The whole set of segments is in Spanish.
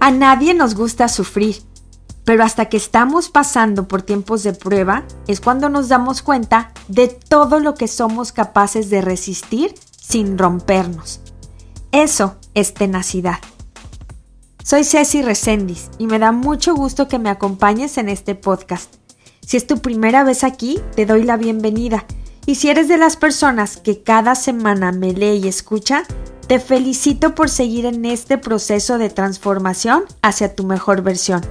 A nadie nos gusta sufrir, pero hasta que estamos pasando por tiempos de prueba es cuando nos damos cuenta de todo lo que somos capaces de resistir sin rompernos. Eso es tenacidad. Soy Ceci Recendis y me da mucho gusto que me acompañes en este podcast. Si es tu primera vez aquí, te doy la bienvenida. Y si eres de las personas que cada semana me lee y escucha, te felicito por seguir en este proceso de transformación hacia tu mejor versión,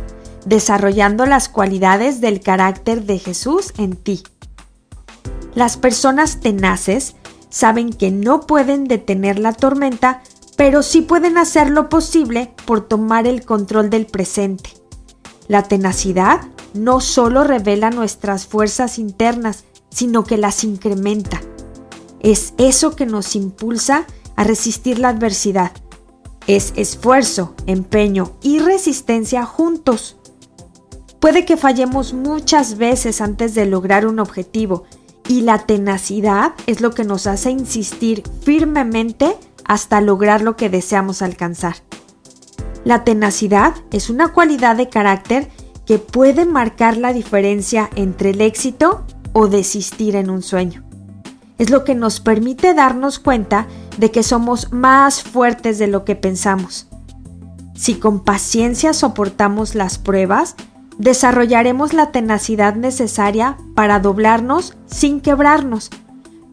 desarrollando las cualidades del carácter de Jesús en ti. Las personas tenaces saben que no pueden detener la tormenta, pero sí pueden hacer lo posible por tomar el control del presente. La tenacidad no solo revela nuestras fuerzas internas, sino que las incrementa. Es eso que nos impulsa a resistir la adversidad. Es esfuerzo, empeño y resistencia juntos. Puede que fallemos muchas veces antes de lograr un objetivo y la tenacidad es lo que nos hace insistir firmemente hasta lograr lo que deseamos alcanzar. La tenacidad es una cualidad de carácter que puede marcar la diferencia entre el éxito o desistir en un sueño. Es lo que nos permite darnos cuenta de que somos más fuertes de lo que pensamos. Si con paciencia soportamos las pruebas, desarrollaremos la tenacidad necesaria para doblarnos sin quebrarnos,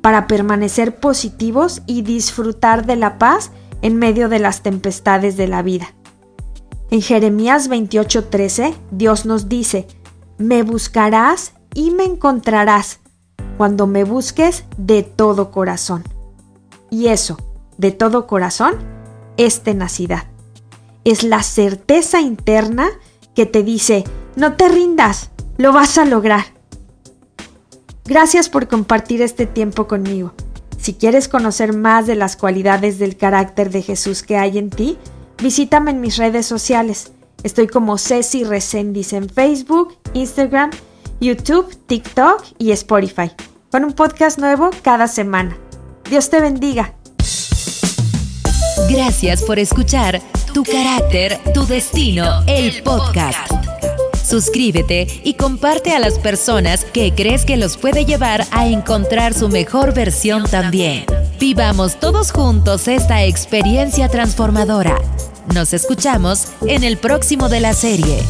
para permanecer positivos y disfrutar de la paz en medio de las tempestades de la vida. En Jeremías 28:13, Dios nos dice, me buscarás y me encontrarás cuando me busques de todo corazón. Y eso, de todo corazón, es tenacidad. Es la certeza interna que te dice, no te rindas, lo vas a lograr. Gracias por compartir este tiempo conmigo. Si quieres conocer más de las cualidades del carácter de Jesús que hay en ti, visítame en mis redes sociales. Estoy como Ceci Recendis en Facebook, Instagram, YouTube, TikTok y Spotify, con un podcast nuevo cada semana. Dios te bendiga. Gracias por escuchar Tu carácter, tu destino, el podcast. Suscríbete y comparte a las personas que crees que los puede llevar a encontrar su mejor versión también. Vivamos todos juntos esta experiencia transformadora. Nos escuchamos en el próximo de la serie.